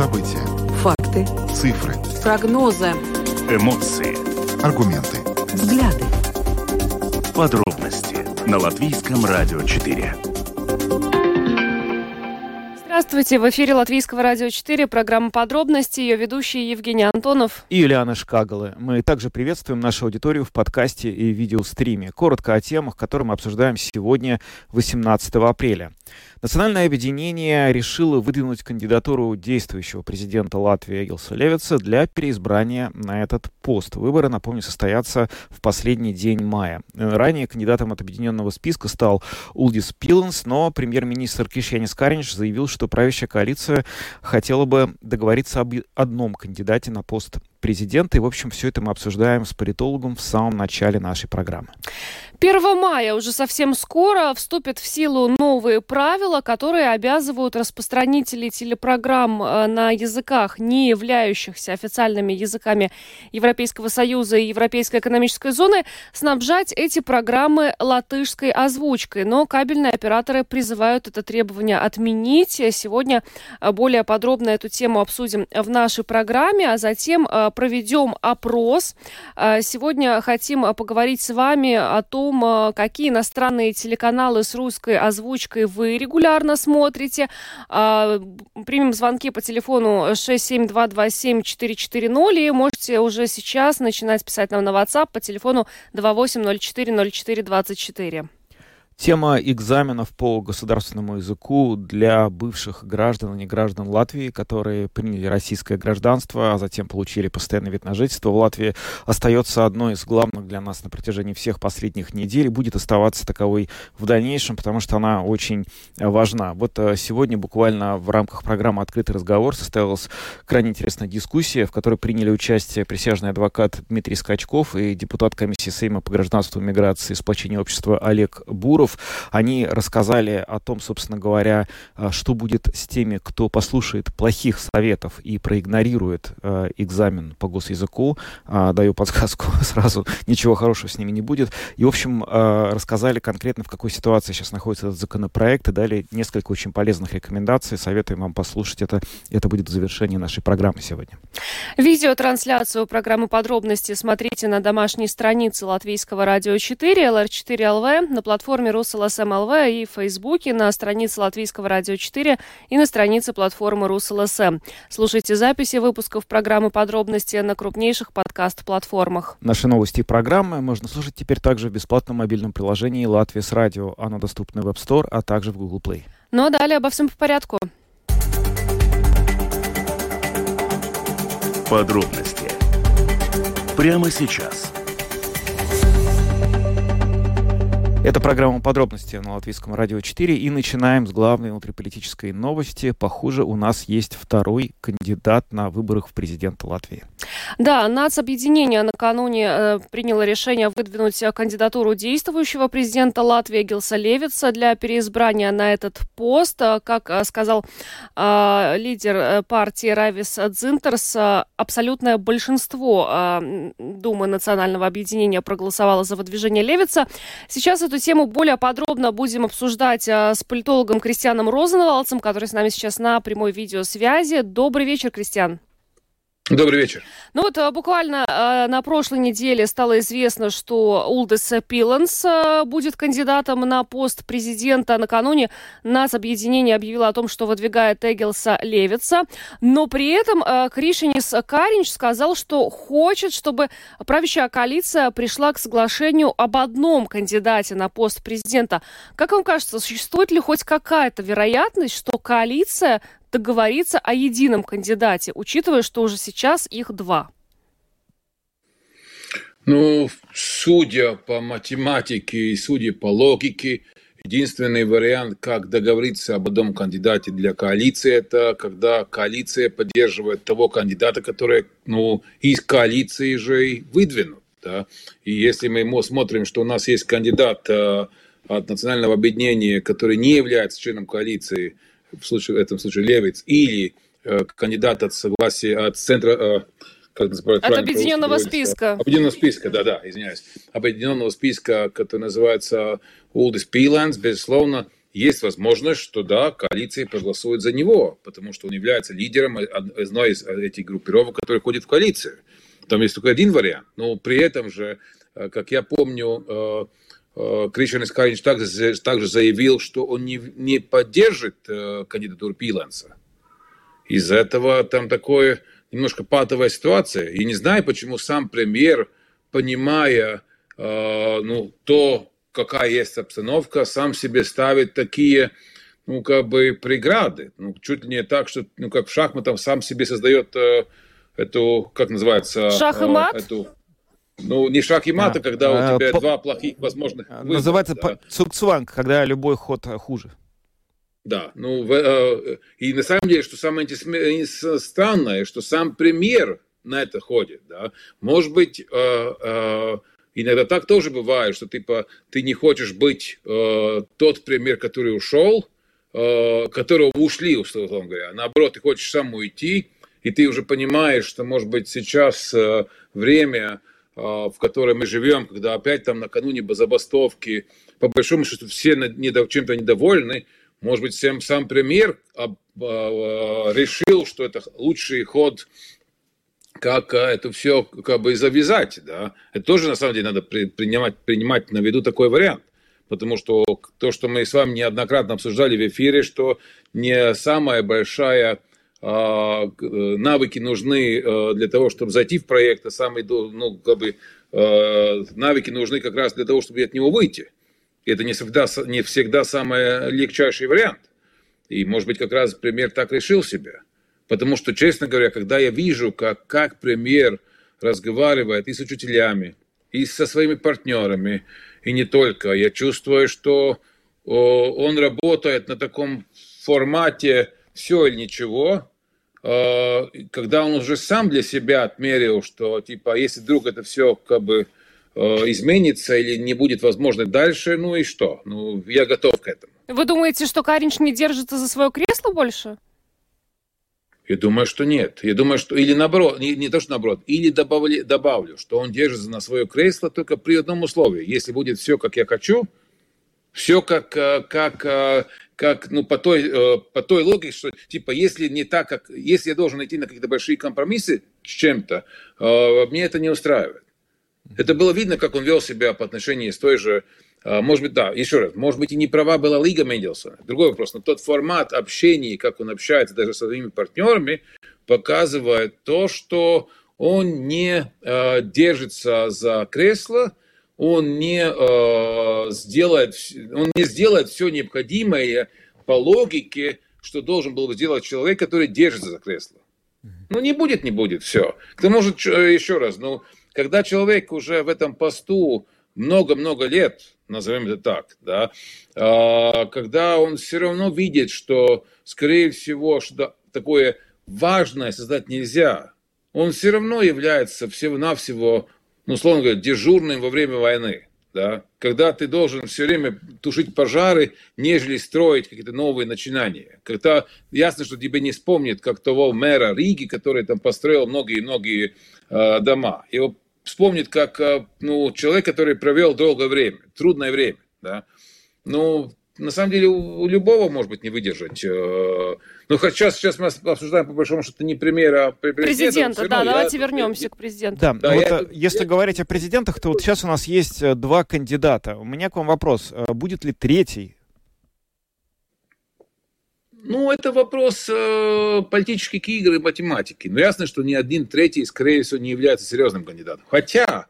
События. Факты. Цифры. Прогнозы. Эмоции. Аргументы. Взгляды. Подробности на Латвийском радио 4. Здравствуйте, в эфире Латвийского радио 4, программа «Подробности», ее ведущий Евгений Антонов. И Юлиана Шкагалы. Мы также приветствуем нашу аудиторию в подкасте и видеостриме. Коротко о темах, которые мы обсуждаем сегодня, 18 апреля. Национальное объединение решило выдвинуть кандидатуру действующего президента Латвии Эгилса Левица для переизбрания на этот пост. Выборы, напомню, состоятся в последний день мая. Ранее кандидатом от объединенного списка стал Улдис Пиланс, но премьер-министр Кишьянис Каринч заявил, что правящая коалиция хотела бы договориться об одном кандидате на пост президента. И, в общем, все это мы обсуждаем с политологом в самом начале нашей программы. 1 мая уже совсем скоро вступят в силу новые правила, которые обязывают распространителей телепрограмм э, на языках, не являющихся официальными языками Европейского Союза и Европейской экономической зоны, снабжать эти программы латышской озвучкой. Но кабельные операторы призывают это требование отменить. Сегодня э, более подробно эту тему обсудим в нашей программе, а затем э, проведем опрос. Сегодня хотим поговорить с вами о том, э, какие иностранные телеканалы с русской озвучкой вы регулярно смотрите. А, примем звонки по телефону 67227-440 и можете уже сейчас начинать писать нам на WhatsApp по телефону 28040424. Тема экзаменов по государственному языку для бывших граждан и не граждан Латвии, которые приняли российское гражданство, а затем получили постоянный вид на жительство в Латвии, остается одной из главных для нас на протяжении всех последних недель и будет оставаться таковой в дальнейшем, потому что она очень важна. Вот э, сегодня буквально в рамках программы «Открытый разговор» состоялась крайне интересная дискуссия, в которой приняли участие присяжный адвокат Дмитрий Скачков и депутат комиссии Сейма по гражданству и миграции и общества Олег Буров. Кириллов. Они рассказали о том, собственно говоря, э, что будет с теми, кто послушает плохих советов и проигнорирует э, экзамен по госязыку. Э, даю подсказку сразу, ничего хорошего с ними не будет. И, в общем, э, рассказали конкретно, в какой ситуации сейчас находится этот законопроект, и дали несколько очень полезных рекомендаций. Советуем вам послушать это. Это будет в завершении нашей программы сегодня. Видеотрансляцию программы «Подробности» смотрите на домашней странице Латвийского радио 4, LR4LV, на платформе РусЛСМ ЛВ и в Фейсбуке, на странице Латвийского радио 4 и на странице платформы РусЛСМ. Слушайте записи выпусков программы «Подробности» на крупнейших подкаст-платформах. Наши новости и программы можно слушать теперь также в бесплатном мобильном приложении «Латвия с радио». Оно доступно в App Store, а также в Google Play. Ну а далее обо всем по порядку. Подробности прямо сейчас – Это программа подробности на Латвийском радио 4. И начинаем с главной внутриполитической новости. Похоже, у нас есть второй кандидат на выборах в президента Латвии. Да, нацобъединение накануне э, приняло решение выдвинуть кандидатуру действующего президента Латвии Гилса Левица для переизбрания на этот пост. Э, как э, сказал э, лидер э, партии Равис Дзинтерс, э, абсолютное большинство э, Думы национального объединения проголосовало за выдвижение Левица. Сейчас эту тему более подробно будем обсуждать э, с политологом Кристианом Розенвалдсом, который с нами сейчас на прямой видеосвязи. Добрый вечер, Кристиан. Добрый вечер. Ну вот э, буквально э, на прошлой неделе стало известно, что Улдес Пиланс э, будет кандидатом на пост президента. Накануне нас объединение объявило о том, что выдвигает Эгилса Левица. Но при этом Кришинис Каринч сказал, что хочет, чтобы правящая коалиция пришла к соглашению об одном кандидате на пост президента. Как вам кажется, существует ли хоть какая-то вероятность, что коалиция договориться о едином кандидате, учитывая, что уже сейчас их два? Ну, судя по математике и судя по логике, единственный вариант, как договориться об одном кандидате для коалиции, это когда коалиция поддерживает того кандидата, который ну, из коалиции же и выдвинут. Да? И если мы смотрим, что у нас есть кандидат э, от национального объединения, который не является членом коалиции, в, случае, в этом случае Левиц, или э, кандидат от согласия, от центра, э, как называют, от объединенного списка. Объединенного списка, да-да, извиняюсь. Объединенного списка, который называется Улдис Пиланс, безусловно, есть возможность, что да, коалиция проголосует за него, потому что он является лидером одной из этих группировок, которые ходят в коалицию. Там есть только один вариант. Но при этом же, э, как я помню, э, э, Кришан Искаринч также, также заявил, что он не, не поддержит кандидатуру Пиланса. Из-за этого там такое немножко патовая ситуация. И не знаю, почему сам премьер, понимая ну, то, какая есть обстановка, сам себе ставит такие, ну, как бы преграды. Ну, чуть ли не так, что, ну, как в шахматах сам себе создает э, эту, как называется? Шах и мат? Э, эту, ну, не шах и мат, а, когда у тебя по, два плохих возможных выбора. Называется да. цукцванг, когда любой ход э, хуже. Да, ну, в, э, и на самом деле, что самое странное, что сам премьер на это ходит, да, может быть, э, э, Иногда так тоже бывает, что типа, ты не хочешь быть э, тот пример, который ушел, э, которого ушли, условно говоря. Наоборот, ты хочешь сам уйти, и ты уже понимаешь, что, может быть, сейчас э, время, э, в котором мы живем, когда опять там накануне забастовки, по большому счету все недо, чем-то недовольны, может быть, сам, сам премьер э, э, решил, что это лучший ход как это все как бы завязать, да. Это тоже, на самом деле, надо принимать, принимать на виду такой вариант. Потому что то, что мы с вами неоднократно обсуждали в эфире, что не самая большая навыки нужны а, для того, чтобы зайти в проект, а самые, ну, как бы, а, навыки нужны как раз для того, чтобы от него выйти. Это не всегда, не всегда самый легчайший вариант. И, может быть, как раз пример так решил себя. Потому что, честно говоря, когда я вижу, как, как премьер разговаривает и с учителями, и со своими партнерами, и не только, я чувствую, что он работает на таком формате все или ничего, э, когда он уже сам для себя отмерил, что типа, если вдруг это все как бы э, изменится или не будет возможно дальше, ну и что? Ну, я готов к этому. Вы думаете, что Каринч не держится за свое кресло больше? Я думаю, что нет. Я думаю, что или наоборот, не, не то, что наоборот, или добавлю, добавлю, что он держится на свое кресло только при одном условии. Если будет все, как я хочу, все как, э, как, э, как ну, по, той, э, по той логике, что типа, если не так, как, если я должен идти на какие-то большие компромиссы с чем-то, мне это не устраивает. Это было видно, как он вел себя по отношению с той же может быть, да, еще раз, может быть, и не права была Лига Мендельсона. Другой вопрос, но тот формат общения, как он общается даже со своими партнерами, показывает то, что он не держится за кресло, он не, э, сделает, он не сделает все необходимое по логике, что должен был сделать человек, который держится за кресло. Ну, не будет, не будет, все. К тому же, еще раз, ну, когда человек уже в этом посту много-много лет, назовем это так, да, а, когда он все равно видит, что, скорее всего, что такое важное создать нельзя, он все равно является всего-навсего, ну, условно говоря, дежурным во время войны. Да? Когда ты должен все время тушить пожары, нежели строить какие-то новые начинания. Когда ясно, что тебе не вспомнит, как того мэра Риги, который там построил многие-многие э, дома. Его вспомнит как э, ну, человек, который провел долгое время, трудное время. Да? Ну, на самом деле, у, любого, может быть, не выдержать. Э, ну, хоть сейчас, сейчас мы обсуждаем, по большому счету, не премьера, а президента. Президента, да, я, давайте вернемся я, к президенту. Да, да вот, я, если я... говорить о президентах, то вот сейчас у нас есть э, два кандидата. У меня к вам вопрос. Будет ли третий ну, это вопрос э, политических игр и математики. Но ясно, что ни один третий, скорее всего, не является серьезным кандидатом. Хотя,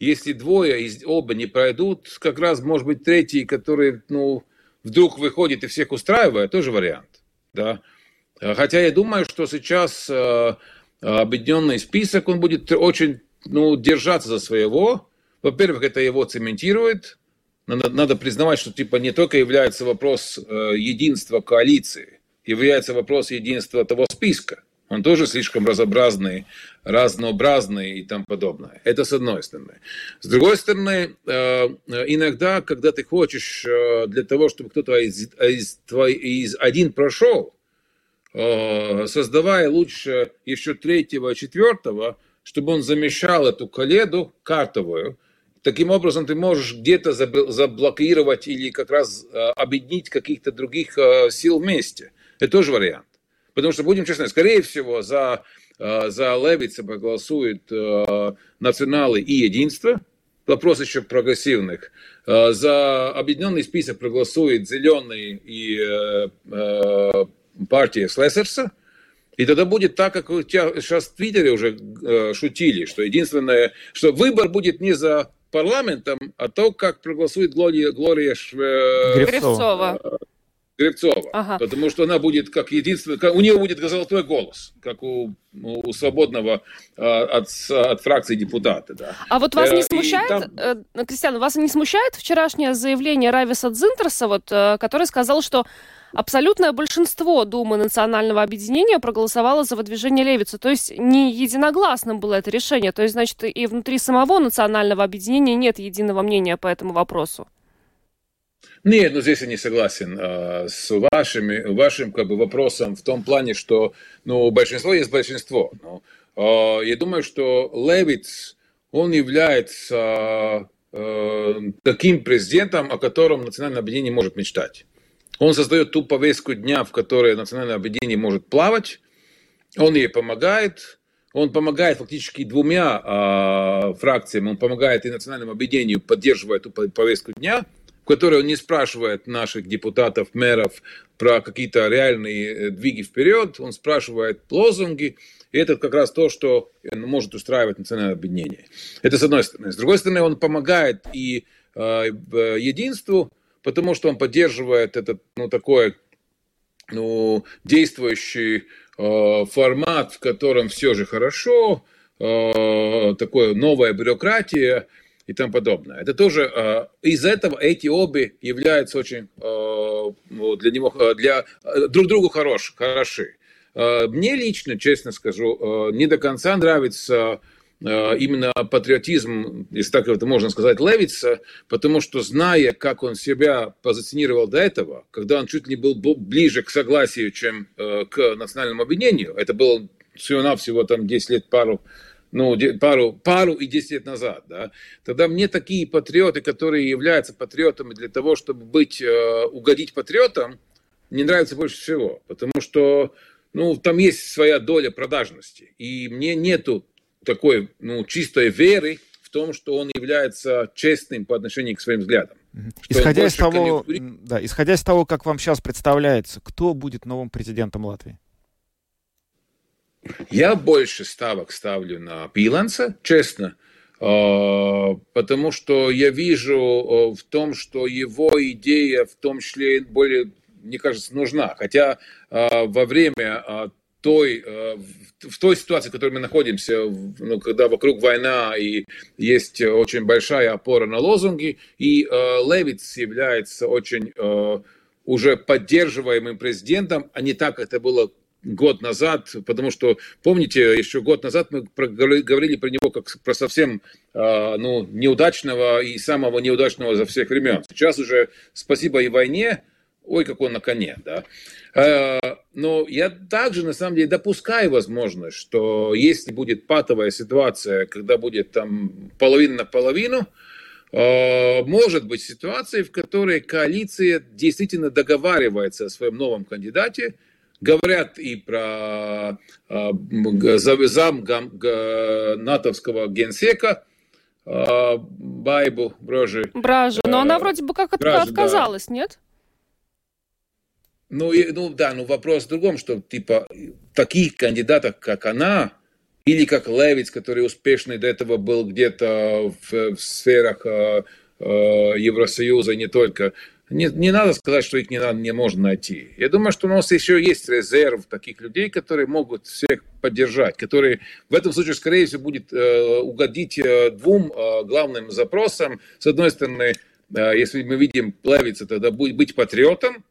если двое из оба не пройдут, как раз может быть третий, который, ну, вдруг выходит и всех устраивает, тоже вариант. Да? Хотя я думаю, что сейчас э, объединенный список, он будет очень, ну, держаться за своего. Во-первых, это его цементирует, надо, надо признавать, что типа не только является вопрос э, единства коалиции, является вопрос единства того списка. Он тоже слишком разнообразный, разнообразный и тому подобное. Это с одной стороны. С другой стороны, э, иногда, когда ты хочешь э, для того, чтобы кто-то из, из, твой, из один прошел, э, создавая лучше еще третьего, четвертого, чтобы он замещал эту коледу картовую, Таким образом, ты можешь где-то заблокировать или как раз объединить каких-то других сил вместе. Это тоже вариант. Потому что, будем честны, скорее всего, за, э, за Левица проголосуют националы и единство. Вопрос еще прогрессивных. За объединенный список проголосует зеленый и партия Слессерса. И тогда будет так, как у тебя сейчас в Твиттере уже э, шутили, что единственное, что выбор будет не за парламентом, а то, как проголосует Глория, Глория Шве... Гревцова. Гребцова. Ага. Потому что она будет как единственная, как, у нее будет золотой голос, как у, у свободного а, от, от фракции депутата. Да. А вот вас э, не смущает, там... э, Кристиан, вас не смущает вчерашнее заявление Рависа Дзинтерса, вот, э, который сказал, что абсолютное большинство Думы национального объединения проголосовало за выдвижение Левица. То есть не единогласным было это решение. То есть, значит, и внутри самого национального объединения нет единого мнения по этому вопросу. Нет, ну здесь я не согласен э, с вашими, вашим как бы, вопросом в том плане, что ну, большинство есть большинство. Ну, э, я думаю, что Левиц, он является э, таким президентом, о котором национальное объединение может мечтать. Он создает ту повестку дня, в которой национальное объединение может плавать, он ей помогает, он помогает фактически двумя э, фракциям, он помогает и национальному объединению, поддерживая эту повестку дня – в которой он не спрашивает наших депутатов, мэров про какие-то реальные э, двиги вперед, он спрашивает лозунги, и это как раз то, что э, может устраивать национальное объединение. Это с одной стороны. С другой стороны, он помогает и э, единству, потому что он поддерживает этот, ну, такой, ну, действующий э, формат, в котором все же хорошо, э, такое новая бюрократия, и тому подобное. Это тоже э, из этого эти обе являются очень э, для него э, для друг другу хорош, хороши. Мне лично, честно скажу, не до конца нравится именно патриотизм, если так это можно сказать, Левица, потому что зная, как он себя позиционировал до этого, когда он чуть ли не был ближе к согласию, чем к национальному объединению, это было всего-навсего там 10 лет, пару ну, пару, пару и 10 лет назад, да, тогда мне такие патриоты, которые являются патриотами для того, чтобы быть, э, угодить патриотам, не нравятся больше всего, потому что, ну, там есть своя доля продажности, и мне нету такой, ну, чистой веры в том, что он является честным по отношению к своим взглядам. Исходя из, того, да, исходя из того, как вам сейчас представляется, кто будет новым президентом Латвии? Я больше ставок ставлю на Пиланса, честно, а, потому что я вижу а, в том, что его идея в том числе более, мне кажется, нужна. Хотя а, во время той, в той ситуации, в которой мы находимся, ну, когда вокруг война и есть очень большая опора на лозунги, и Левиц является очень уже поддерживаемым президентом, а не так это было год назад, потому что, помните, еще год назад мы говорили про него как про совсем а, ну, неудачного и самого неудачного за всех времен. Сейчас уже, спасибо и войне, ой, как он на коне, да. А, но я также, на самом деле, допускаю возможность, что если будет патовая ситуация, когда будет там половина на половину, а, может быть ситуация, в которой коалиция действительно договаривается о своем новом кандидате – Говорят и про э, зам натовского генсека э, Байбу Бражи. Бражи, но она вроде бы как Бражи, отказалась, да. нет? Ну, и, ну да, ну вопрос в другом, что типа таких кандидатов, как она, или как Левиц, который успешный до этого был где-то в, в сферах э, Евросоюза, не только, не, не надо сказать, что их не, надо, не можно найти. Я думаю, что у нас еще есть резерв таких людей, которые могут всех поддержать, которые в этом случае, скорее всего, будет э, угодить э, двум э, главным запросам. С одной стороны, э, если мы видим Плавица, тогда будет быть патриотом,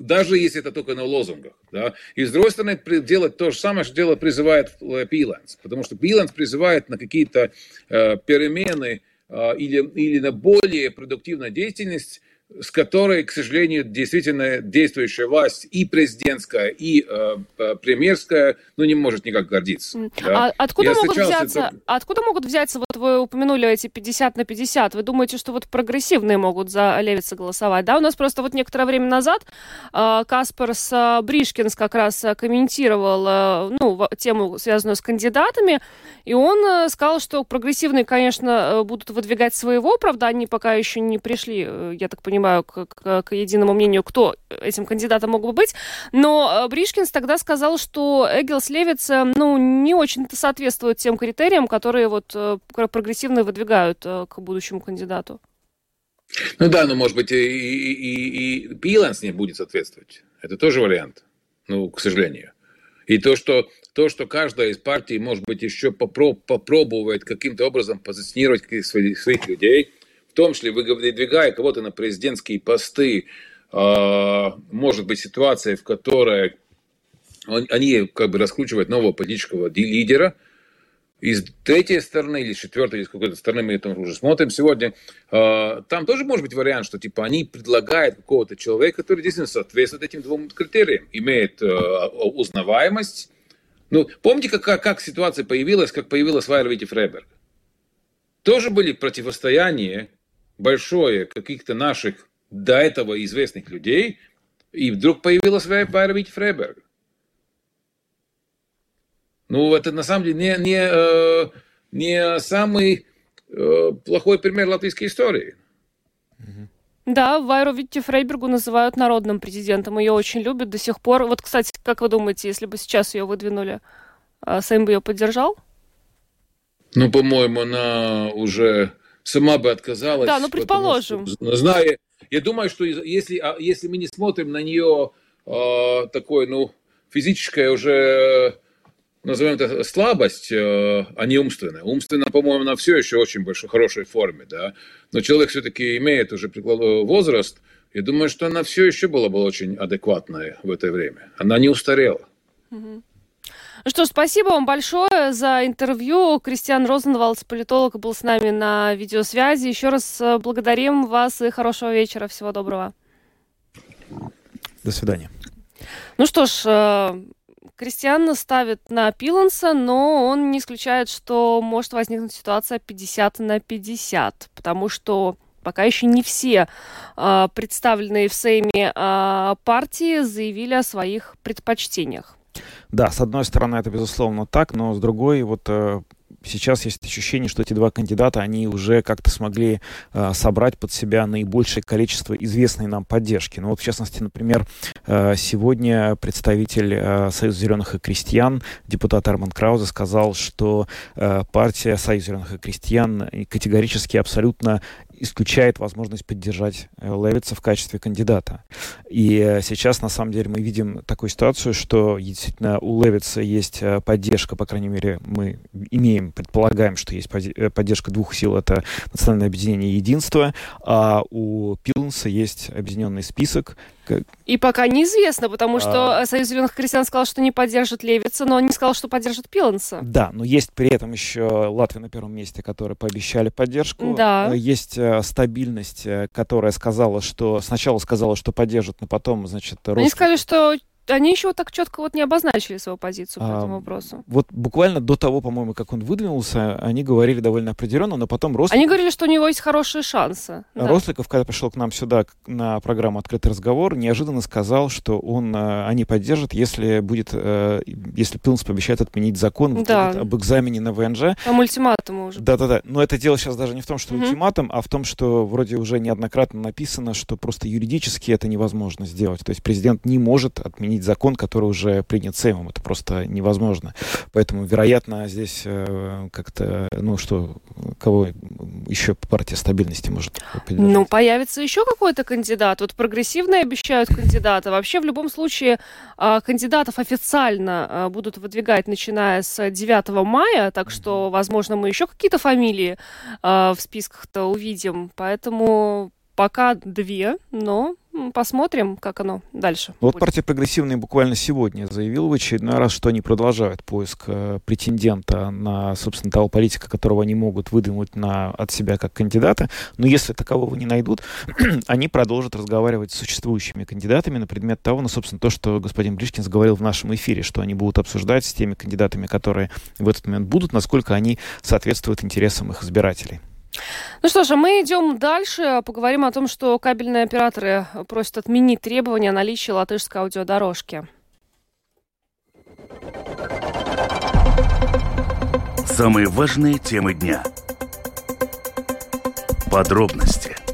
даже если это только на лозунгах. Да? И с другой стороны, делать то же самое, что дело призывает Пиланс, потому что Пиланс призывает на какие-то э, перемены э, или, или на более продуктивную деятельность, с которой, к сожалению, действительно действующая власть и президентская, и э, премьерская, ну, не может никак гордиться. Да? А откуда могут, взяться, это... откуда могут взяться, вот вы упомянули эти 50 на 50, вы думаете, что вот прогрессивные могут за Левица голосовать, да? У нас просто вот некоторое время назад э, Каспарс э, Бришкинс как раз э, комментировал, э, ну, тему, связанную с кандидатами, и он э, сказал, что прогрессивные, конечно, э, будут выдвигать своего, правда, они пока еще не пришли, э, я так понимаю, понимаю, к, к, к единому мнению, кто этим кандидатом мог бы быть. Но э, Бришкинс тогда сказал, что Эггелс Левиц, э, ну, не очень-то соответствует тем критериям, которые вот э, прогрессивно выдвигают к будущему кандидату. Ну да, но может быть и, и, и, и не будет соответствовать. Это тоже вариант, ну, к сожалению. И то, что, то, что каждая из партий, может быть, еще попроб, попробует каким-то образом позиционировать своих, своих людей – в том числе выдвигая кого-то на президентские посты, а, может быть ситуация, в которой они как бы раскручивают нового политического лидера, и с третьей стороны или с четвертой, или с какой-то стороны мы это уже смотрим сегодня, а, там тоже может быть вариант, что типа они предлагают какого-то человека, который действительно соответствует этим двум критериям, имеет а, узнаваемость. Ну, помните, как, как ситуация появилась, как появилась Вайер Вити Фрейберг? Тоже были противостояния большое каких-то наших до этого известных людей, и вдруг появилась Вайра Фрейберг. Ну, это на самом деле не, не, э, не самый э, плохой пример латвийской истории. Да, Вайру Витти Фрейбергу называют народным президентом. Ее очень любят до сих пор. Вот, кстати, как вы думаете, если бы сейчас ее выдвинули, э, Сэм бы ее поддержал? Ну, по-моему, она уже сама бы отказалась. Да, ну предположим. Потому, зная, я думаю, что если, а, если мы не смотрим на нее э, такой, ну, физическая уже, назовем это, слабость, э, а не умственная. Умственно, по-моему, она все еще очень большой, хорошей форме, да. Но человек все-таки имеет уже возраст, я думаю, что она все еще была бы очень адекватная в это время. Она не устарела. Угу. Ну что ж, спасибо вам большое за интервью. Кристиан Розенвалдс, политолог, был с нами на видеосвязи. Еще раз э, благодарим вас и хорошего вечера. Всего доброго. До свидания. Ну что ж, э, Кристиан ставит на Пиланса, но он не исключает, что может возникнуть ситуация 50 на 50, потому что пока еще не все э, представленные в Сейме партии заявили о своих предпочтениях. Да, с одной стороны, это безусловно так, но с другой, вот э, сейчас есть ощущение, что эти два кандидата, они уже как-то смогли э, собрать под себя наибольшее количество известной нам поддержки. Ну вот, в частности, например, э, сегодня представитель э, Союза зеленых и крестьян, депутат Арман Краузе, сказал, что э, партия Союз зеленых и крестьян категорически абсолютно исключает возможность поддержать э, Левица в качестве кандидата. И э, сейчас, на самом деле, мы видим такую ситуацию, что действительно у Левица есть э, поддержка, по крайней мере, мы имеем, предполагаем, что есть поддержка двух сил, это Национальное объединение Единства, а у Пилнса есть объединенный список, и пока неизвестно, потому что а... Союз зеленых крестьян сказал, что не поддержит Левица, но он не сказал, что поддержит Пиланса. Да, но есть при этом еще Латвия на первом месте, которые пообещали поддержку. Да. Э, есть э, стабильность, э, которая сказала, что сначала сказала, что поддержит, но потом, значит, Рос... Они сказали, что они еще так четко вот не обозначили свою позицию по а, этому вопросу. Вот буквально до того, по-моему, как он выдвинулся, они говорили довольно определенно, но потом Росликов... Они говорили, что у него есть хорошие шансы. Да. Росликов, когда пришел к нам сюда на программу «Открытый разговор», неожиданно сказал, что он, э, они поддержат, если будет, э, если Пилнс пообещает отменить закон да. об экзамене на ВНЖ. Там ультиматум уже. Да-да-да. Но это дело сейчас даже не в том, что угу. ультиматум, а в том, что вроде уже неоднократно написано, что просто юридически это невозможно сделать. То есть президент не может отменить закон, который уже принят Сеймом. Это просто невозможно. Поэтому, вероятно, здесь э, как-то, ну что, кого еще партия стабильности может поддержать? Ну, появится еще какой-то кандидат. Вот прогрессивные обещают кандидата. Вообще, в любом случае, э, кандидатов официально э, будут выдвигать, начиная с 9 мая, так что, возможно, мы еще какие-то фамилии э, в списках-то увидим. Поэтому пока две, но посмотрим, как оно дальше. Вот будет. партия прогрессивная буквально сегодня заявила в очередной раз, что они продолжают поиск э, претендента на, собственно, того политика, которого они могут выдвинуть на, от себя как кандидата. Но если такового не найдут, они продолжат разговаривать с существующими кандидатами на предмет того, ну, собственно, то, что господин Бришкинс говорил в нашем эфире, что они будут обсуждать с теми кандидатами, которые в этот момент будут, насколько они соответствуют интересам их избирателей. Ну что ж, а мы идем дальше. Поговорим о том, что кабельные операторы просят отменить требования о наличии латышской аудиодорожки. Самые важные темы дня. Подробности –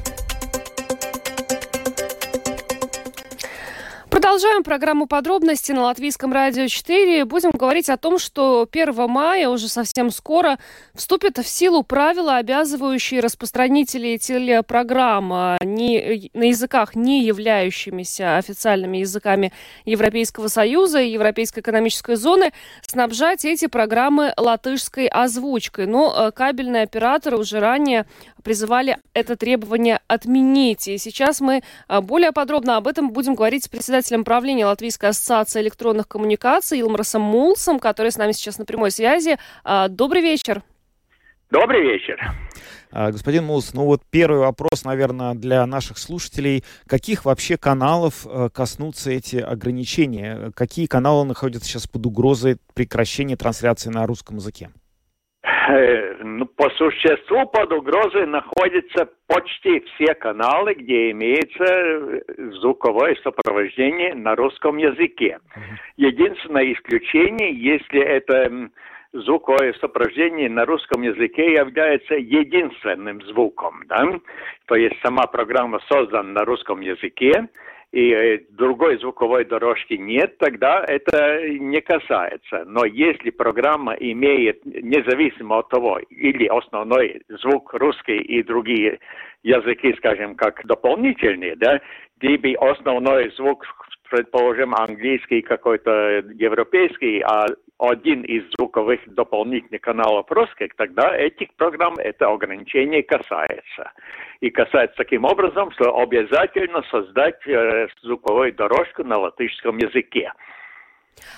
Продолжаем программу подробности на Латвийском радио 4. Будем говорить о том, что 1 мая, уже совсем скоро, вступят в силу правила, обязывающие распространителей телепрограмм не, на языках, не являющимися официальными языками Европейского Союза и Европейской экономической зоны, снабжать эти программы латышской озвучкой. Но а, кабельные операторы уже ранее призывали это требование отменить. И сейчас мы а, более подробно об этом будем говорить с председателем правления Латвийской ассоциации электронных коммуникаций Илмарсом Мулсом, который с нами сейчас на прямой связи. А, добрый вечер. Добрый вечер. А, господин Мулс, ну вот первый вопрос, наверное, для наших слушателей. Каких вообще каналов э, коснутся эти ограничения? Какие каналы находятся сейчас под угрозой прекращения трансляции на русском языке? Э, ну, по существу под угрозой находятся почти все каналы, где имеется э, звуковое сопровождение на русском языке. Единственное исключение, если это звуковое сопровождение на русском языке является единственным звуком, да? то есть сама программа создана на русском языке, и э, другой звуковой дорожки нет, тогда это не касается. Но если программа имеет, независимо от того, или основной звук русский и другие языки, скажем, как дополнительные, да, либо основной звук, предположим, английский какой-то европейский, а один из звуковых дополнительных каналов русских, тогда этих программ это ограничение касается. И касается таким образом, что обязательно создать э, звуковую дорожку на латышском языке.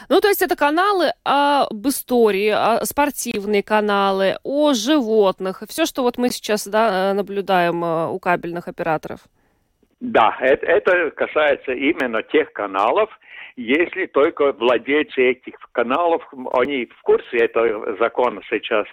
Ну, то есть это каналы об истории, спортивные каналы, о животных, все, что вот мы сейчас да, наблюдаем э, у кабельных операторов. Да, это, это касается именно тех каналов, если только владельцы этих каналов, они в курсе этого закона сейчас,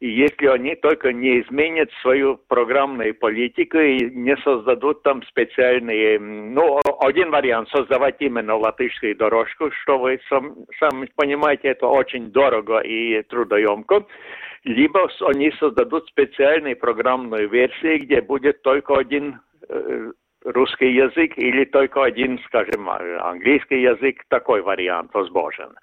и если они только не изменят свою программную политику и не создадут там специальные, ну, один вариант, создавать именно латышскую дорожку, что вы сам, сами понимаете, это очень дорого и трудоемко, либо они создадут специальные программные версии, где будет только один э, русский язык или только один, скажем, английский язык, такой вариант возможен.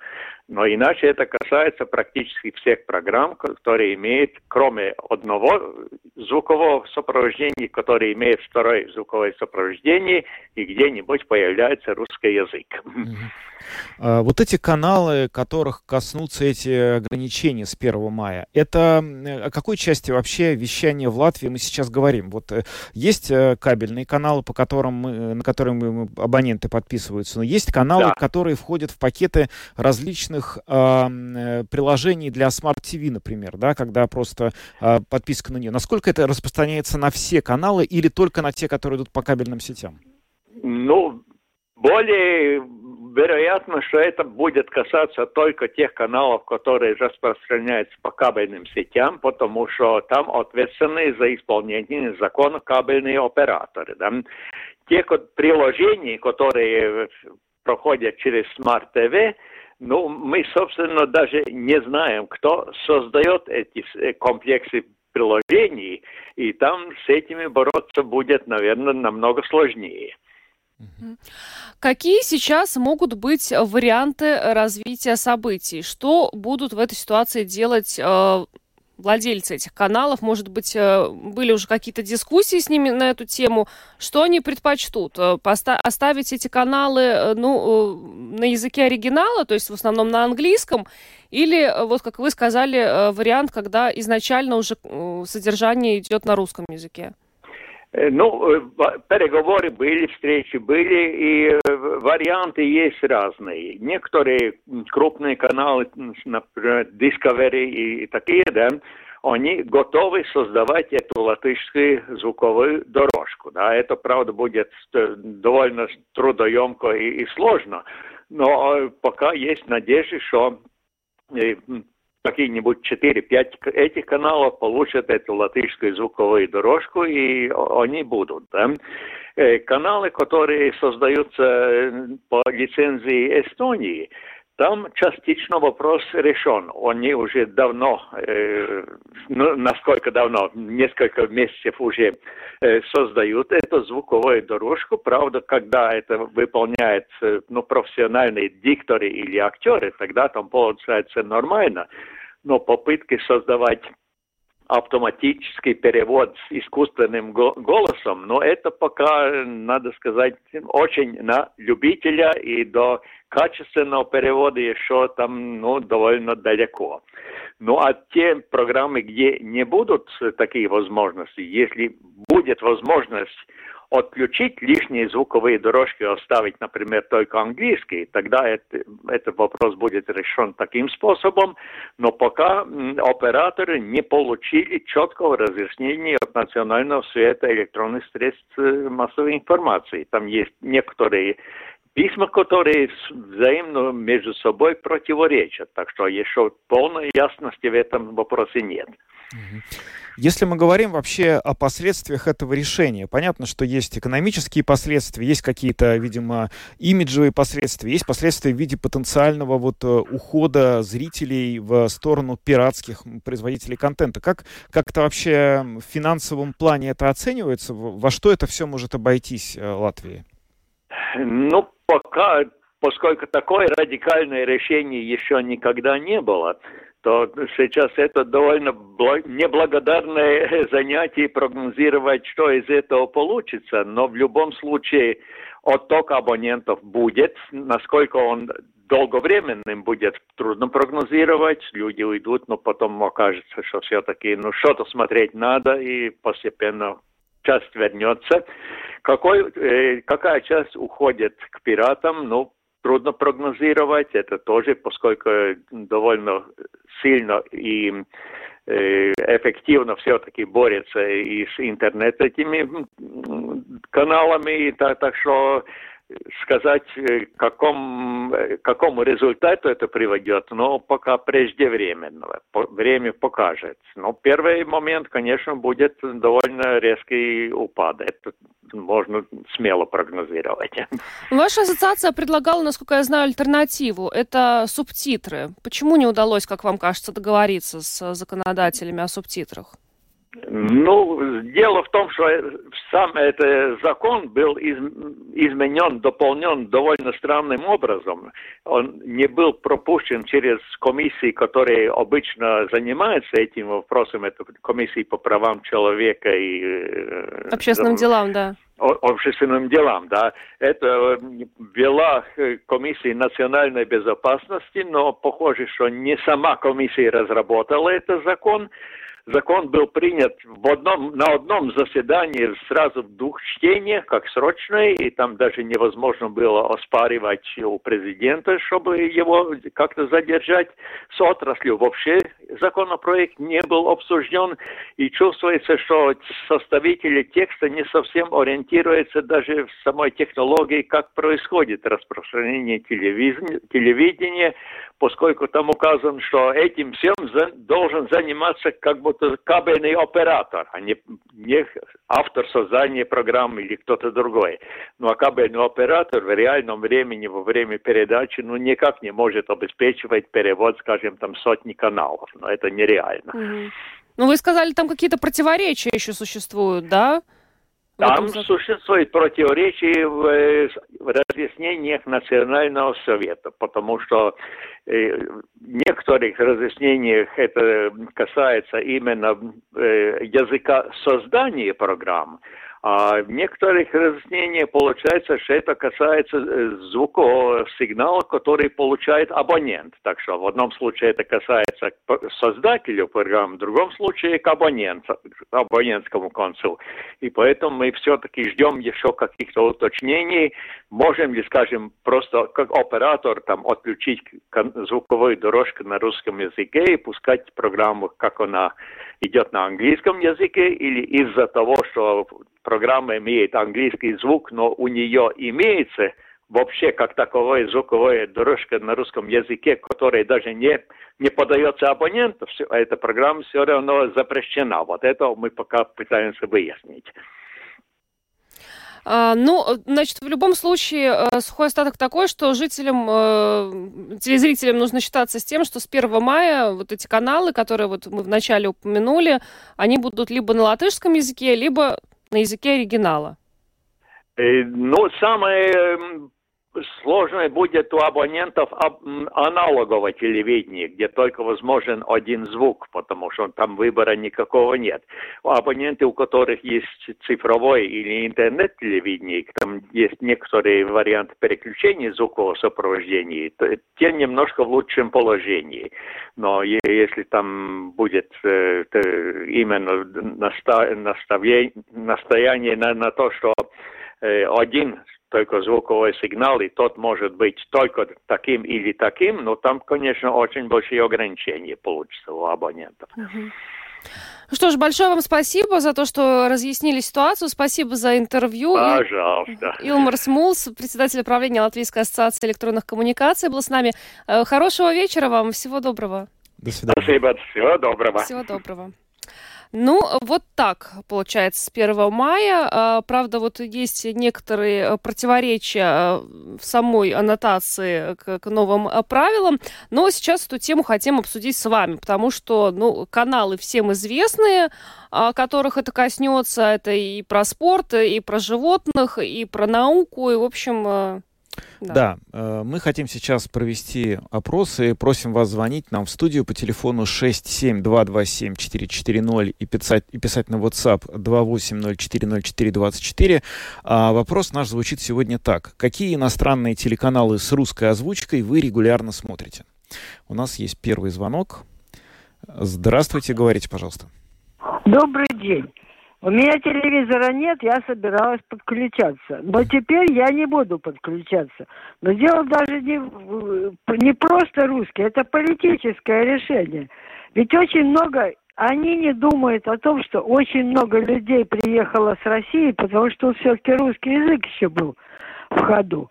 Но иначе это касается практически всех программ, которые имеют, кроме одного звукового сопровождения, который имеет второе звуковое сопровождение, и где-нибудь появляется русский язык. А, вот эти каналы, которых коснутся эти ограничения с 1 мая, это о какой части вообще вещания в Латвии мы сейчас говорим? Вот э, есть э, кабельные каналы, по которым мы, на которые абоненты подписываются, но есть каналы, да. которые входят в пакеты различных различных э, приложений для Smart TV, например, да, когда просто э, подписка на нее. Насколько это распространяется на все каналы или только на те, которые идут по кабельным сетям? Ну, более вероятно, что это будет касаться только тех каналов, которые распространяются по кабельным сетям, потому что там ответственные за исполнение закона кабельные операторы. Да? Те приложения, которые проходят через Smart TV, ну, мы, собственно, даже не знаем, кто создает эти э, комплексы приложений, и там с этими бороться будет, наверное, намного сложнее. Какие сейчас могут быть варианты развития событий? Что будут в этой ситуации делать э, владельцы этих каналов, может быть, э, были уже какие-то дискуссии с ними на эту тему, что они предпочтут? Э, поста- оставить эти каналы э, ну, на языке оригинала, то есть в основном на английском, или, вот как вы сказали, вариант, когда изначально уже содержание идет на русском языке? Э, ну, э, переговоры были, встречи были, и э, варианты есть разные. Некоторые крупные каналы, например, Discovery и такие, да, они готовы создавать эту латышскую звуковую дорожку. Да. Это, правда, будет довольно трудоемко и, и сложно, но пока есть надежда, что какие-нибудь 4-5 этих каналов получат эту латышскую звуковую дорожку, и они будут. Да? Э, каналы, которые создаются э, по лицензии Эстонии, там частично вопрос решен. Они уже давно, э, ну, насколько давно, несколько месяцев уже э, создают эту звуковую дорожку. Правда, когда это выполняет э, ну, профессиональные дикторы или актеры, тогда там получается нормально. Но попытки создавать автоматический перевод с искусственным голосом, но это пока, надо сказать, очень на любителя и до качественного перевода еще там ну, довольно далеко. Ну а те программы, где не будут такие возможности, если будет возможность отключить лишние звуковые дорожки, оставить, например, только английский, тогда это, этот вопрос будет решен таким способом, но пока операторы не получили четкого разъяснения от Национального совета электронных средств э, массовой информации. Там есть некоторые письма, которые взаимно между собой противоречат. Так что еще полной ясности в этом вопросе нет. Если мы говорим вообще о последствиях этого решения, понятно, что есть экономические последствия, есть какие-то, видимо, имиджевые последствия, есть последствия в виде потенциального вот э, ухода зрителей в сторону пиратских производителей контента. Как, как это вообще в финансовом плане это оценивается? Во что это все может обойтись э, Латвии? Ну, пока, поскольку такое радикальное решение еще никогда не было, то сейчас это довольно неблагодарное занятие прогнозировать, что из этого получится. Но в любом случае отток абонентов будет. Насколько он долговременным будет трудно прогнозировать. Люди уйдут, но потом окажется, что все-таки ну что-то смотреть надо и постепенно часть вернется. Какой, э, какая часть уходит к пиратам, ну, трудно прогнозировать. Это тоже, поскольку довольно сильно и э, эффективно все-таки борется и с интернет этими каналами. Так, так что сказать, э, каком, э, какому результату это приведет, но пока преждевременно. Время покажет. Но первый момент, конечно, будет довольно резкий упад. Это можно смело прогнозировать. Ваша ассоциация предлагала, насколько я знаю, альтернативу. Это субтитры. Почему не удалось, как вам кажется, договориться с законодателями о субтитрах? Ну, дело в том, что сам этот закон был из, изменен, дополнен довольно странным образом. Он не был пропущен через комиссии, которые обычно занимаются этим вопросом. Это комиссии по правам человека и... Э, Общественным там, делам, да общественным делам, да. Это вела комиссия национальной безопасности, но похоже, что не сама комиссия разработала этот закон, закон был принят в одном, на одном заседании сразу в двух чтениях, как срочный, и там даже невозможно было оспаривать у президента, чтобы его как-то задержать с отраслью. Вообще законопроект не был обсужден, и чувствуется, что составители текста не совсем ориентируются даже в самой технологии, как происходит распространение телевидения, поскольку там указано, что этим всем должен заниматься как будто кабельный оператор, а не, не автор создания программы или кто-то другой. Ну а кабельный оператор в реальном времени, во время передачи, ну никак не может обеспечивать перевод, скажем, там сотни каналов. Но это нереально. Mm-hmm. Ну вы сказали, там какие-то противоречия еще существуют, да? Там существует противоречие в, э, в разъяснениях Национального совета, потому что э, в некоторых разъяснениях это касается именно э, языка создания программ, А в некоторых разъяснениях получается, что это касается э, звукового сигнала, который получает абонент. Так что в одном случае это касается создателю программы, в другом случае к абоненту, абонентскому концу. И поэтому мы все-таки ждем еще каких-то уточнений. Можем ли, скажем, просто как оператор там отключить звуковую дорожку на русском языке и пускать программу, как она идет на английском языке, или из-за того, что программа имеет английский звук, но у нее имеется вообще как таковая звуковая дорожка на русском языке, которая даже не, не подается абоненту, все, эта программа все равно запрещена. Вот это мы пока пытаемся выяснить. А, ну, значит, в любом случае, э, сухой остаток такой, что жителям, э, телезрителям нужно считаться с тем, что с 1 мая вот эти каналы, которые вот мы вначале упомянули, они будут либо на латышском языке, либо на языке оригинала. Э, ну, самое сложно будет у абонентов аналоговое телевидение, где только возможен один звук, потому что там выбора никакого нет. Абоненты, у которых есть цифровое или интернет-телевидение, там есть некоторые варианты переключения звукового сопровождения, то те немножко в лучшем положении. Но если там будет э, именно настояние на, на то, что э, один только звуковой сигнал, и тот может быть только таким или таким, но там, конечно, очень большие ограничения получится у абонентов. Ну что ж, большое вам спасибо за то, что разъяснили ситуацию. Спасибо за интервью. Пожалуйста. Илмар Смулс, председатель правления Латвийской ассоциации электронных коммуникаций, был с нами. Э, хорошего вечера вам. Всего доброго. До свидания. Спасибо. Всего доброго. Всего доброго. Ну, вот так получается с 1 мая. А, правда, вот есть некоторые э, противоречия э, в самой аннотации к, к новым э, правилам, но сейчас эту тему хотим обсудить с вами, потому что, ну, каналы всем известные, которых это коснется, это и про спорт, и про животных, и про науку, и, в общем, да. да, э, мы хотим сейчас провести опрос и просим вас звонить нам в студию по телефону 67227-440 и писать, и писать на WhatsApp 28040424. А вопрос наш звучит сегодня так. Какие иностранные телеканалы с русской озвучкой вы регулярно смотрите? У нас есть первый звонок. Здравствуйте, говорите, пожалуйста. Добрый день. У меня телевизора нет, я собиралась подключаться. Но теперь я не буду подключаться. Но дело даже не, не просто русский, это политическое решение. Ведь очень много, они не думают о том, что очень много людей приехало с России, потому что все-таки русский язык еще был в ходу.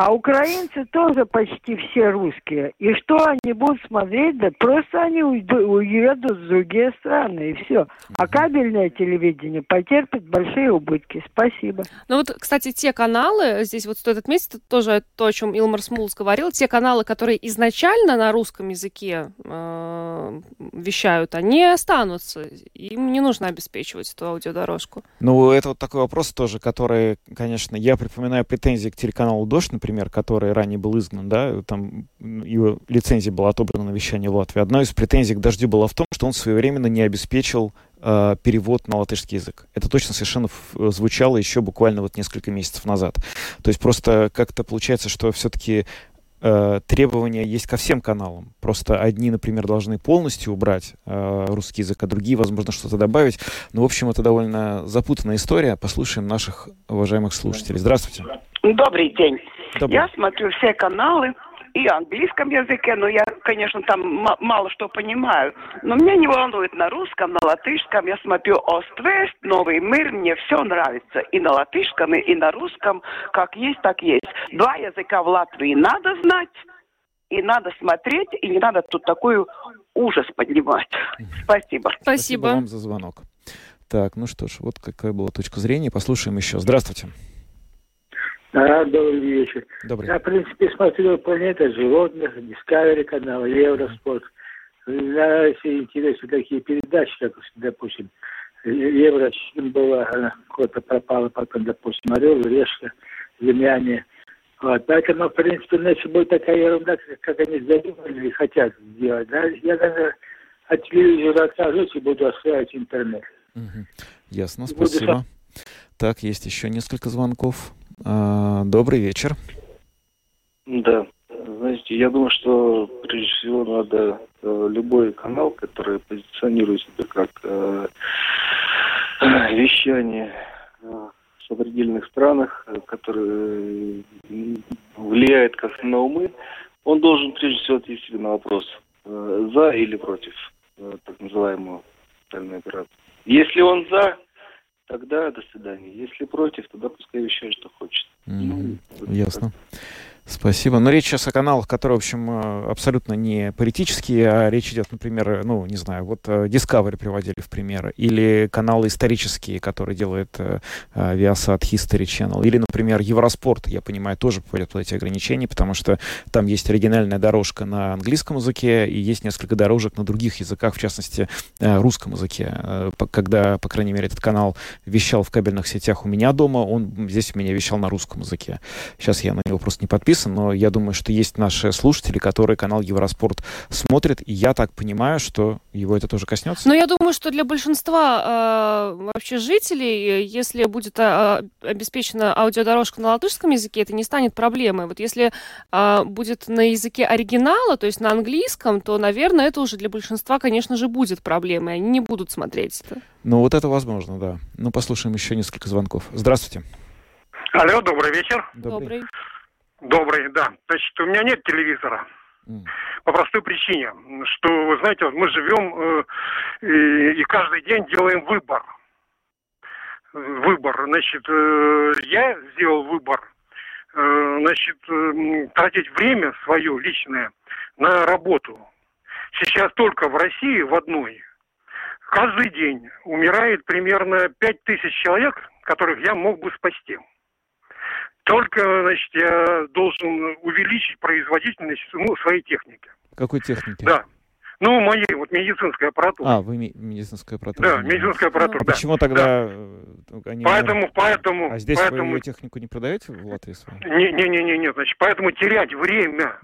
А украинцы тоже почти все русские. И что они будут смотреть? Да просто они уедут в другие страны, и все. А кабельное телевидение потерпит большие убытки. Спасибо. Ну вот, кстати, те каналы, здесь вот стоит отметить, тоже то, о чем Илмар Смулс говорил, те каналы, которые изначально на русском языке э, вещают, они останутся. Им не нужно обеспечивать эту аудиодорожку. Ну, это вот такой вопрос тоже, который, конечно, я припоминаю претензии к телеканалу «Дождь», например, например, который ранее был изгнан, да, там его лицензия была отобрана на вещание в Латвии. Одна из претензий к «Дождю» была в том, что он своевременно не обеспечил э, перевод на латышский язык. Это точно совершенно звучало еще буквально вот несколько месяцев назад. То есть просто как-то получается, что все-таки э, требования есть ко всем каналам. Просто одни, например, должны полностью убрать э, русский язык, а другие, возможно, что-то добавить. Ну, в общем, это довольно запутанная история. Послушаем наших уважаемых слушателей. Здравствуйте. Добрый день. Добрый. Я смотрю все каналы и английском языке, но я, конечно, там мало что понимаю. Но меня не волнует на русском, на латышском. Я смотрю Ост-Вест, Новый мир, мне все нравится. И на латышском, и на русском, как есть, так есть. Два языка в Латвии надо знать, и надо смотреть, и не надо тут такой ужас поднимать. Спасибо. Спасибо. Спасибо вам за звонок. Так, ну что ж, вот какая была точка зрения. Послушаем еще. Здравствуйте. Да, добрый вечер. Добрый. Я, в принципе, смотрю «Планета животных», Discovery канал, Евроспорт. Мне интересны такие передачи, как, допустим, Евро была, она куда-то пропала, потом, допустим, Орел, Решка, Земляне. Вот, поэтому, в принципе, значит, будет такая ерунда, как они задумали и хотят сделать. Да? Я даже от телевизора откажусь и буду осваивать интернет. Угу. Ясно, спасибо. Буду Так, есть еще несколько звонков. А, добрый вечер. Да. Знаете, я думаю, что прежде всего надо э, любой канал, который позиционирует себя как э, вещание э, в сопредельных странах, который влияет как на умы, он должен прежде всего ответить на вопрос, за или против так называемого специальной операции. Если он за, тогда до свидания. Если против, тогда пускай вещает, что хочет. Mm-hmm. Ну, вот Ясно. Так. Спасибо. Но речь сейчас о каналах, которые, в общем, э, абсолютно не политические, а речь идет, например, ну, не знаю, вот э, Discovery приводили в пример, или каналы исторические, которые делает э, Viasat History Channel, или, например, Евроспорт, я понимаю, тоже попадет под эти ограничения, потому что там есть оригинальная дорожка на английском языке и есть несколько дорожек на других языках, в частности, русском языке. Когда, по крайней мере, этот канал вещал в кабельных сетях у меня дома, он здесь у меня вещал на русском языке. Сейчас я на него просто не подписан, подписан, но я думаю, что есть наши слушатели, которые канал Евроспорт смотрят, и я так понимаю, что его это тоже коснется. Но я думаю, что для большинства э, вообще жителей, если будет э, обеспечена аудиодорожка на латышском языке, это не станет проблемой. Вот если э, будет на языке оригинала, то есть на английском, то, наверное, это уже для большинства, конечно же, будет проблемой. Они не будут смотреть это. Ну, вот это возможно, да. Ну, послушаем еще несколько звонков. Здравствуйте. Алло, добрый вечер. Добрый. Добрый, да. Значит, у меня нет телевизора. Mm. По простой причине, что, вы знаете, вот мы живем э, и, и каждый день делаем выбор. Выбор. Значит, э, я сделал выбор, э, значит, э, тратить время свое личное на работу. Сейчас только в России в одной каждый день умирает примерно 5 тысяч человек, которых я мог бы спасти. Только, значит, я должен увеличить производительность ну, своей техники. Какой техники? Да. Ну, моей, вот медицинской аппаратуры. А, вы медицинская аппаратура. Да, медицинская аппаратура, да. Почему тогда... Да. Э, они, поэтому, поэтому... А здесь поэтому... вы ее технику не продаете в Латвии Не-не-не, не, значит, поэтому терять время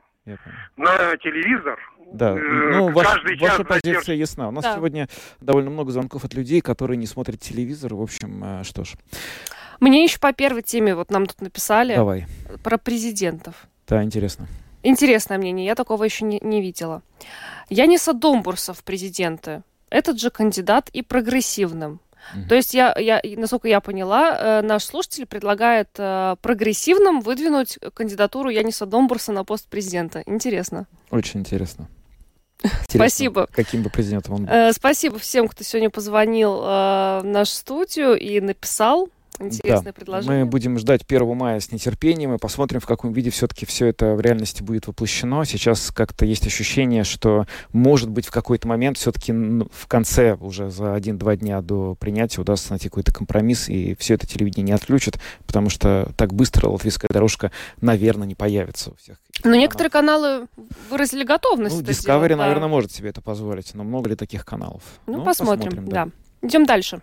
на телевизор да, э, ну, ваш, каждый ваша час позиция зачем... ясна. У нас да. сегодня довольно много звонков от людей, которые не смотрят телевизор. В общем, э, что ж. Мне еще по первой теме, вот нам тут написали. Давай. Про президентов. Да, интересно. Интересное мнение, я такого еще не, не видела. Яниса Домбурса в президенты. Этот же кандидат и прогрессивным. Mm-hmm. То есть, я, я, насколько я поняла, э, наш слушатель предлагает э, прогрессивным выдвинуть кандидатуру Яниса Домбурса на пост президента. Интересно. Очень интересно. Интересно, спасибо. Каким бы президентом он был. Э, спасибо всем, кто сегодня позвонил э, в нашу студию и написал. Интересное да. предложение. Мы будем ждать 1 мая с нетерпением и посмотрим, в каком виде все-таки все это в реальности будет воплощено. Сейчас как-то есть ощущение, что, может быть, в какой-то момент все-таки в конце, уже за один-два дня до принятия, удастся найти какой-то компромисс, и все это телевидение не отключат, потому что так быстро латвийская дорожка, наверное, не появится у всех. Но некоторые каналы выразили готовность. Ну, Discovery, сделать, да. наверное, может себе это позволить, но много ли таких каналов? Ну, ну посмотрим, посмотрим да. да. Идем дальше.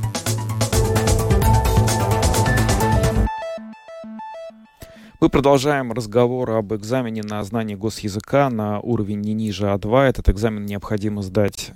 Мы продолжаем разговор об экзамене на знание госязыка на уровень не ниже А2. Этот экзамен необходимо сдать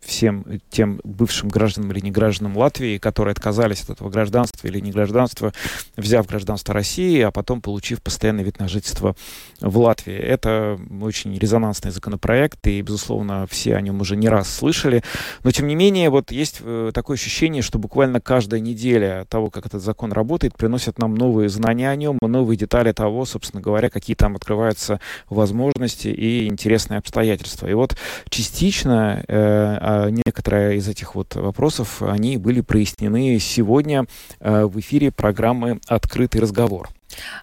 всем тем бывшим гражданам или не гражданам Латвии, которые отказались от этого гражданства или не гражданства, взяв гражданство России, а потом получив постоянный вид на жительство в Латвии. Это очень резонансный законопроект, и, безусловно, все о нем уже не раз слышали. Но, тем не менее, вот есть э, такое ощущение, что буквально каждая неделя того, как этот закон работает, приносит нам новые знания о нем, новые детали того, собственно говоря, какие там открываются возможности и интересные обстоятельства. И вот частично э, а, некоторые из этих вот вопросов, они были прояснены сегодня э, в эфире программы «Открытый разговор».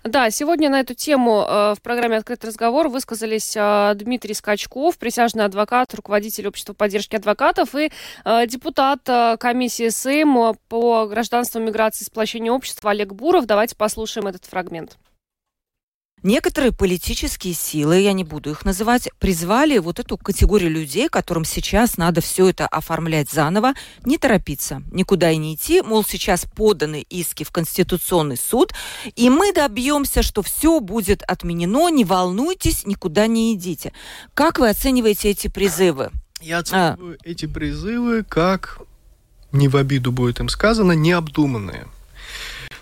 Да, сегодня на эту тему э, в программе «Открытый разговор» высказались э, Дмитрий Скачков, присяжный адвокат, руководитель общества поддержки адвокатов и э, депутат комиссии СЭМ по гражданству, миграции и сплочению общества Олег Буров. Давайте послушаем этот фрагмент. Некоторые политические силы, я не буду их называть, призвали вот эту категорию людей, которым сейчас надо все это оформлять заново, не торопиться, никуда и не идти. Мол, сейчас поданы иски в Конституционный суд, и мы добьемся, что все будет отменено, не волнуйтесь, никуда не идите. Как вы оцениваете эти призывы? Я оцениваю а. эти призывы как, не в обиду будет им сказано, необдуманные.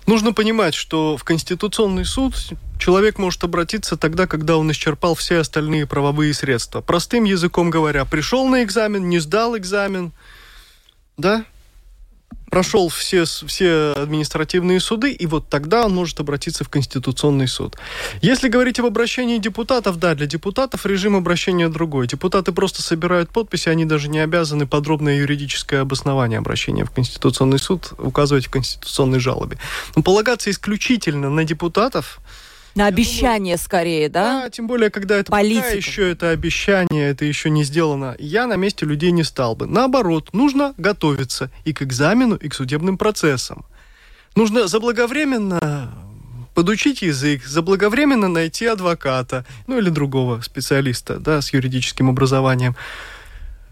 Нужно понимать, что в Конституционный суд человек может обратиться тогда, когда он исчерпал все остальные правовые средства. Простым языком говоря, пришел на экзамен, не сдал экзамен, да, прошел все, все административные суды, и вот тогда он может обратиться в Конституционный суд. Если говорить об обращении депутатов, да, для депутатов режим обращения другой. Депутаты просто собирают подписи, они даже не обязаны подробное юридическое обоснование обращения в Конституционный суд указывать в конституционной жалобе. Но полагаться исключительно на депутатов, на обещание думаю, скорее, да? Да, тем более, когда это Политика. пока еще это обещание, это еще не сделано. Я на месте людей не стал бы. Наоборот, нужно готовиться и к экзамену, и к судебным процессам. Нужно заблаговременно подучить язык, заблаговременно найти адвоката, ну или другого специалиста, да, с юридическим образованием.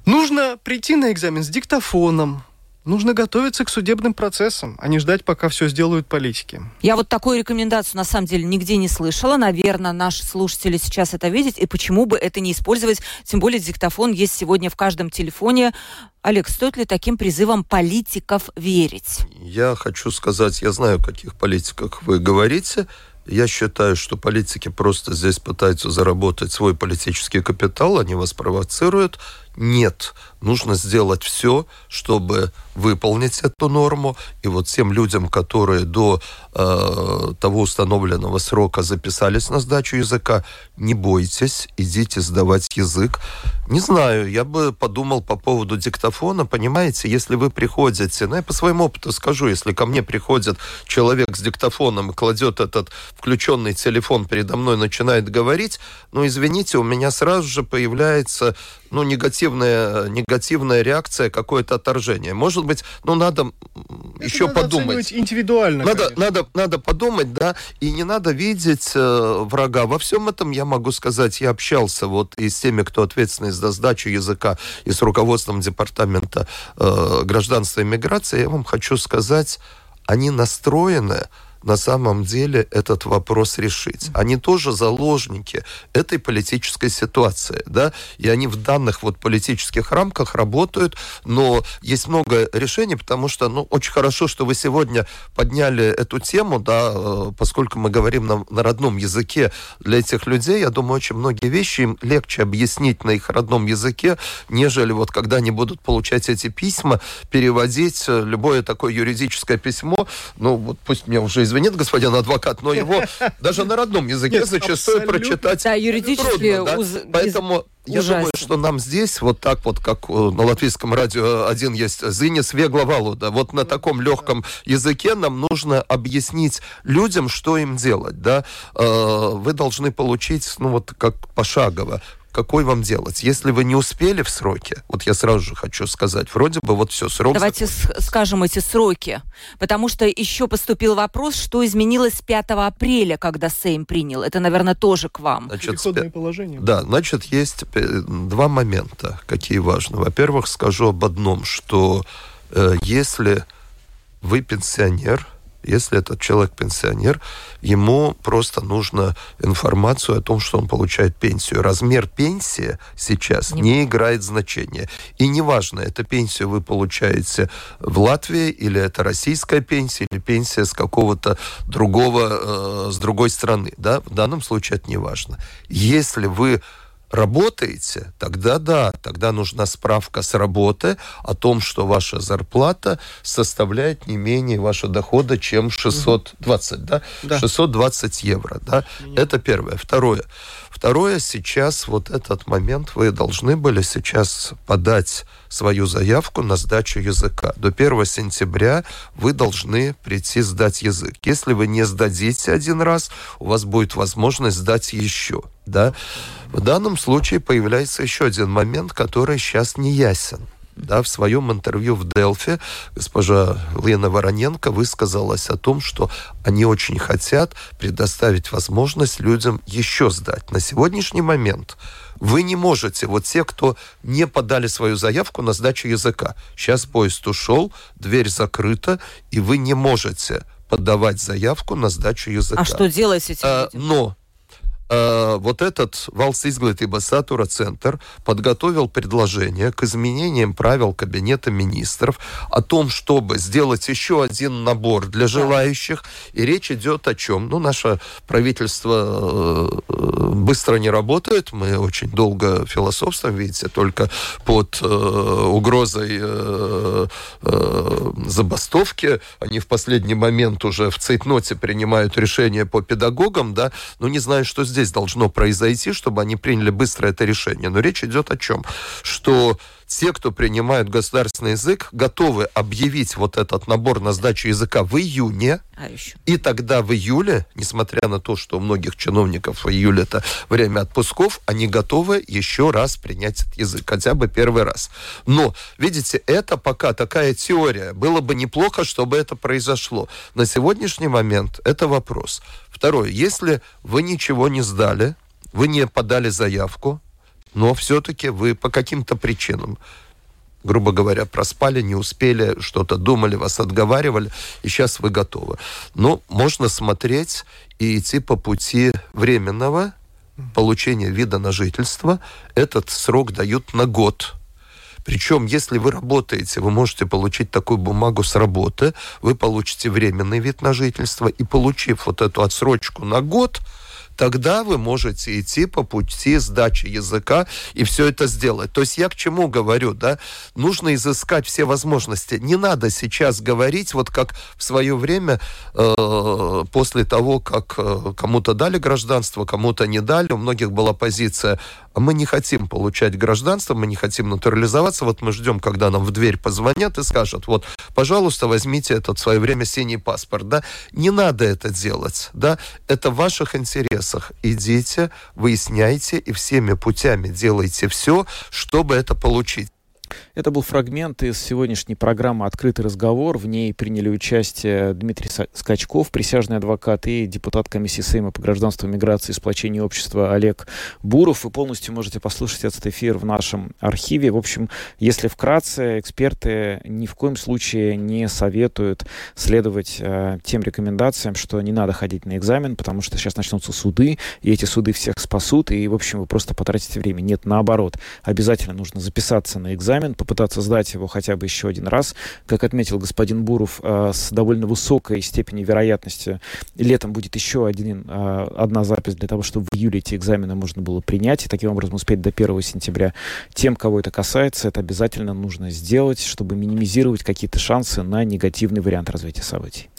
Нужно прийти на экзамен с диктофоном, Нужно готовиться к судебным процессам, а не ждать, пока все сделают политики. Я вот такую рекомендацию на самом деле нигде не слышала. Наверное, наши слушатели сейчас это видят. И почему бы это не использовать? Тем более диктофон есть сегодня в каждом телефоне. Олег, стоит ли таким призывам политиков верить? Я хочу сказать, я знаю, о каких политиках вы говорите. Я считаю, что политики просто здесь пытаются заработать свой политический капитал, они вас провоцируют. Нет, нужно сделать все, чтобы выполнить эту норму. И вот тем людям, которые до э, того установленного срока записались на сдачу языка, не бойтесь, идите сдавать язык. Не знаю, я бы подумал по поводу диктофона. Понимаете, если вы приходите, ну я по своему опыту скажу, если ко мне приходит человек с диктофоном и кладет этот включенный телефон передо мной, начинает говорить, ну извините, у меня сразу же появляется ну, негативная, негативная реакция, какое-то отторжение. Может быть, ну, надо Это еще надо подумать. индивидуально. Надо, надо, надо подумать, да, и не надо видеть э, врага. Во всем этом я могу сказать, я общался вот и с теми, кто ответственный за сдачу языка, и с руководством департамента э, гражданства и миграции. Я вам хочу сказать, они настроены на самом деле этот вопрос решить. Они тоже заложники этой политической ситуации, да, и они в данных вот политических рамках работают, но есть много решений, потому что, ну, очень хорошо, что вы сегодня подняли эту тему, да, э, поскольку мы говорим на, на родном языке. Для этих людей, я думаю, очень многие вещи им легче объяснить на их родном языке, нежели вот когда они будут получать эти письма, переводить э, любое такое юридическое письмо, ну, вот пусть мне уже извините, извинит господин адвокат, но его даже на родном языке Нет, зачастую прочитать да, юридически трудно. Уз... Поэтому я Ужасно. думаю, что нам здесь, вот так вот, как на латвийском радио один есть «Зинис вегловалу», да, вот на таком легком языке нам нужно объяснить людям, что им делать, да. Э, вы должны получить, ну вот как пошагово, какой вам делать. Если вы не успели в сроке, вот я сразу же хочу сказать, вроде бы вот все, срок... Давайте скажем эти сроки, потому что еще поступил вопрос, что изменилось с 5 апреля, когда Сейм принял. Это, наверное, тоже к вам. Значит, Переходное положение. Да, значит, есть два момента, какие важны. Во-первых, скажу об одном, что э, если вы пенсионер, если этот человек пенсионер, ему просто нужно информацию о том, что он получает пенсию. Размер пенсии сейчас не, не играет значения. И неважно, это пенсию вы получаете в Латвии, или это российская пенсия, или пенсия с какого-то другого, э, с другой страны. Да? В данном случае это не важно. Если вы работаете, тогда да, тогда нужна справка с работы о том, что ваша зарплата составляет не менее вашего дохода, чем 620, да? да? 620 евро, да? Нет. Это первое. Второе. Второе, сейчас вот этот момент вы должны были сейчас подать свою заявку на сдачу языка. До 1 сентября вы должны прийти сдать язык. Если вы не сдадите один раз, у вас будет возможность сдать еще. Да? В данном случае появляется еще один момент, который сейчас не ясен. да, в своем интервью в Делфи госпожа Лена Вороненко высказалась о том, что они очень хотят предоставить возможность людям еще сдать. На сегодняшний момент вы не можете, вот те, кто не подали свою заявку на сдачу языка, сейчас поезд ушел, дверь закрыта, и вы не можете подавать заявку на сдачу языка. А что делать с этим? А, но вот этот Valsts izglītības satura центр подготовил предложение к изменениям правил Кабинета министров о том, чтобы сделать еще один набор для желающих. И речь идет о чем? Ну, наше правительство э, быстро не работает. Мы очень долго философствуем, видите, только под э, угрозой э, э, забастовки. Они в последний момент уже в цейтноте принимают решение по педагогам, да, но не знаю, что здесь должно произойти, чтобы они приняли быстро это решение. Но речь идет о чем? Что те, кто принимают государственный язык, готовы объявить вот этот набор на сдачу языка в июне. А еще? И тогда в июле, несмотря на то, что у многих чиновников в июле это время отпусков, они готовы еще раз принять этот язык, хотя бы первый раз. Но, видите, это пока такая теория. Было бы неплохо, чтобы это произошло. На сегодняшний момент это вопрос. Второе, если вы ничего не сдали, вы не подали заявку, но все-таки вы по каким-то причинам грубо говоря, проспали, не успели, что-то думали, вас отговаривали, и сейчас вы готовы. Но можно смотреть и идти по пути временного получения вида на жительство. Этот срок дают на год. Причем, если вы работаете, вы можете получить такую бумагу с работы, вы получите временный вид на жительство, и получив вот эту отсрочку на год, тогда вы можете идти по пути сдачи языка и все это сделать. То есть я к чему говорю, да? Нужно изыскать все возможности. Не надо сейчас говорить, вот как в свое время, э, после того, как э, кому-то дали гражданство, кому-то не дали, у многих была позиция, а мы не хотим получать гражданство, мы не хотим натурализоваться, вот мы ждем, когда нам в дверь позвонят и скажут, вот, пожалуйста, возьмите этот в свое время синий паспорт, да? Не надо это делать, да? Это в ваших интересах интересах. Идите, выясняйте и всеми путями делайте все, чтобы это получить. Это был фрагмент из сегодняшней программы «Открытый разговор». В ней приняли участие Дмитрий Скачков, присяжный адвокат, и депутат комиссии Сейма по гражданству, миграции и сплочению общества Олег Буров. Вы полностью можете послушать этот эфир в нашем архиве. В общем, если вкратце, эксперты ни в коем случае не советуют следовать э, тем рекомендациям, что не надо ходить на экзамен, потому что сейчас начнутся суды, и эти суды всех спасут, и, в общем, вы просто потратите время. Нет, наоборот. Обязательно нужно записаться на экзамен, попытаться сдать его хотя бы еще один раз. Как отметил господин Буров, э, с довольно высокой степенью вероятности летом будет еще один, э, одна запись для того, чтобы в июле эти экзамены можно было принять и таким образом успеть до 1 сентября. Тем, кого это касается, это обязательно нужно сделать, чтобы минимизировать какие-то шансы на негативный вариант развития событий.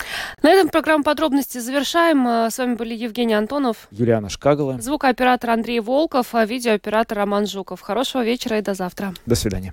На этом программу подробности завершаем. Э, с вами были Евгений Антонов, Юлиана Шкагала, звукооператор Андрей Волков, а видеооператор Роман Жуков. Хорошего вечера и до завтра. До свидания.